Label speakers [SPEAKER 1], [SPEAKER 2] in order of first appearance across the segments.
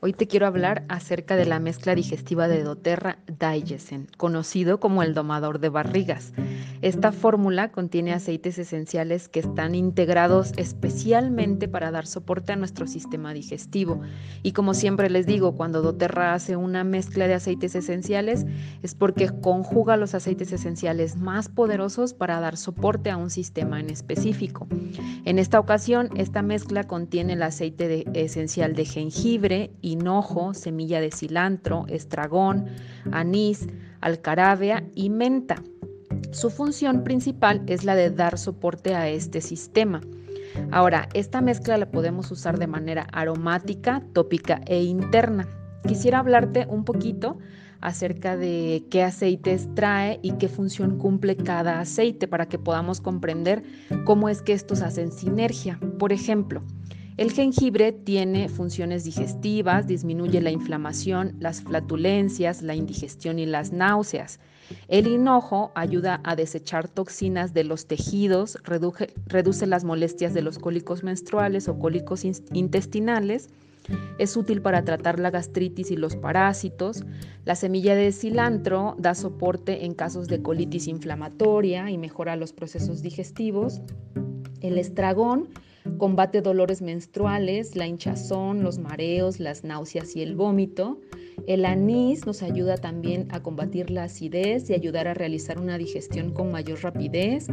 [SPEAKER 1] Hoy te quiero hablar acerca de la mezcla digestiva de doTERRA Digesten, conocido como el domador de barrigas. Esta fórmula contiene aceites esenciales que están integrados especialmente para dar soporte a nuestro sistema digestivo. Y como siempre les digo, cuando doTERRA hace una mezcla de aceites esenciales es porque conjuga los aceites esenciales más poderosos para dar soporte a un sistema en específico. En esta ocasión, esta mezcla contiene el aceite esencial de jengibre, hinojo, semilla de cilantro, estragón, anís, alcarabia y menta. Su función principal es la de dar soporte a este sistema. Ahora, esta mezcla la podemos usar de manera aromática, tópica e interna. Quisiera hablarte un poquito acerca de qué aceites trae y qué función cumple cada aceite para que podamos comprender cómo es que estos hacen sinergia. Por ejemplo, el jengibre tiene funciones digestivas, disminuye la inflamación, las flatulencias, la indigestión y las náuseas. El hinojo ayuda a desechar toxinas de los tejidos, reduce, las molestias de los cólicos menstruales o cólicos intestinales. Es útil para tratar la gastritis y los parásitos. La semilla de cilantro da soporte en casos de colitis inflamatoria y mejora los procesos digestivos. El estragón Combate dolores menstruales, la hinchazón, los mareos, las náuseas y el vómito. El anís nos ayuda también a combatir la acidez y ayudar a realizar una digestión con mayor rapidez.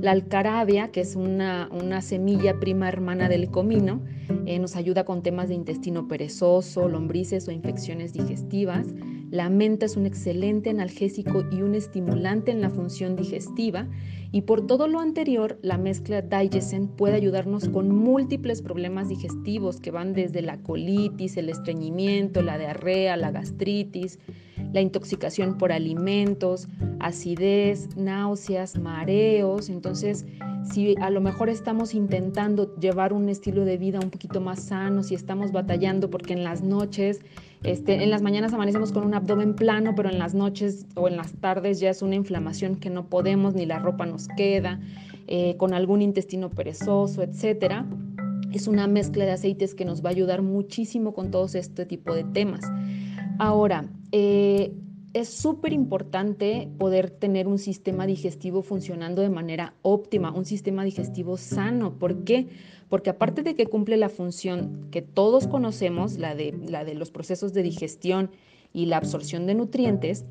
[SPEAKER 1] La alcarabia, que es una, semilla prima hermana del comino, eh, nos ayuda con temas de intestino perezoso, lombrices o infecciones digestivas. La menta es un excelente analgésico y un estimulante en la función digestiva y por todo lo anterior, la mezcla Digesen puede ayudarnos con múltiples problemas digestivos que van desde la colitis, el estreñimiento, la diarrea, la gastritis, la intoxicación por alimentos, acidez, náuseas, mareos. Entonces, si a lo mejor estamos intentando llevar un estilo de vida un poquito más sano, si estamos batallando porque en las noches, este, en las mañanas amanecemos con un abdomen plano, pero en las noches o en las tardes ya es una inflamación que no podemos, ni la ropa nos queda, eh, con algún intestino perezoso, etcétera. Es una mezcla de aceites que nos va a ayudar muchísimo con todos este tipo de temas. Ahora, eh, es súper importante poder tener un sistema digestivo funcionando de manera óptima, un sistema digestivo sano. ¿Por qué? Porque aparte de que cumple la función que todos conocemos, la de, los procesos de digestión y la absorción de nutrientes,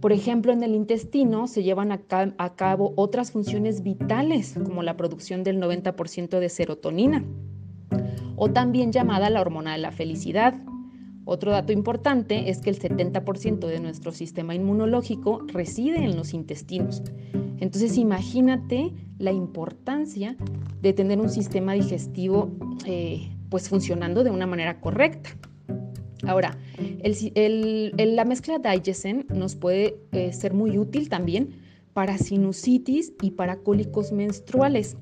[SPEAKER 1] por ejemplo, en el intestino se llevan a, a cabo otras funciones vitales, como la producción del 90% de serotonina, o también llamada la hormona de la felicidad otro dato importante es que el 70% de nuestro sistema inmunológico reside en los intestinos. Entonces imagínate la importancia de tener un sistema digestivo eh, pues funcionando de una manera correcta. Ahora, la mezcla Digesen nos puede eh, ser muy útil también para sinusitis y para cólicos menstruales.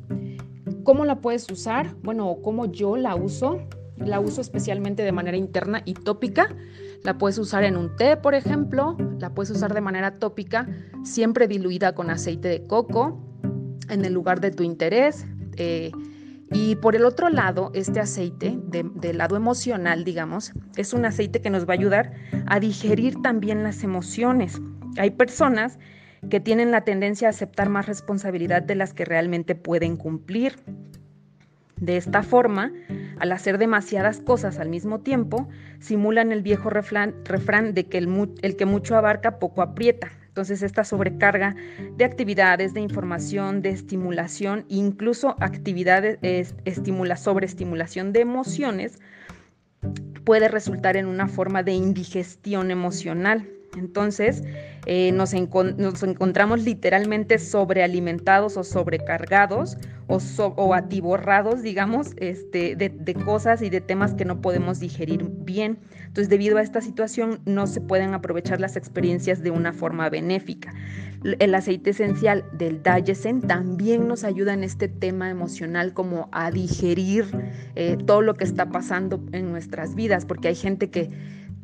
[SPEAKER 1] ¿Cómo la puedes usar? Bueno, ¿cómo yo la uso? La uso especialmente de manera interna y tópica. La puedes usar en un té, por ejemplo. La puedes usar de manera tópica, siempre diluida con aceite de coco, en el lugar de tu interés. Eh, y por el otro lado, este aceite, del lado emocional, digamos, es un aceite que nos va a ayudar a digerir también las emociones. Hay personas que tienen la tendencia a aceptar más responsabilidad de las que realmente pueden cumplir. De esta forma, al hacer demasiadas cosas al mismo tiempo, simulan el viejo refrán, de que el, que mucho abarca poco aprieta. Entonces esta sobrecarga de actividades, de información, de estimulación, incluso actividades, estimula, sobreestimulación de emociones, puede resultar en una forma de indigestión emocional. Entonces, eh, nos, encontramos literalmente sobrealimentados o sobrecargados o, atiborrados, digamos, este, de, cosas y de temas que no podemos digerir bien. Entonces, debido a esta situación, no se pueden aprovechar las experiencias de una forma benéfica. El aceite esencial del Digestion también nos ayuda en este tema emocional como a digerir eh, todo lo que está pasando en nuestras vidas, porque hay gente que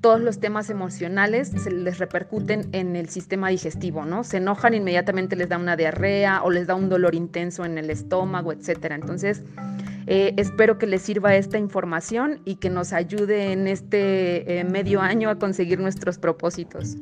[SPEAKER 1] todos los temas emocionales se les repercuten en el sistema digestivo, ¿no? Se enojan, inmediatamente les da una diarrea o les da un dolor intenso en el estómago, etcétera. Entonces, Eh, espero que les sirva esta información y que nos ayude en este eh, medio año a conseguir nuestros propósitos.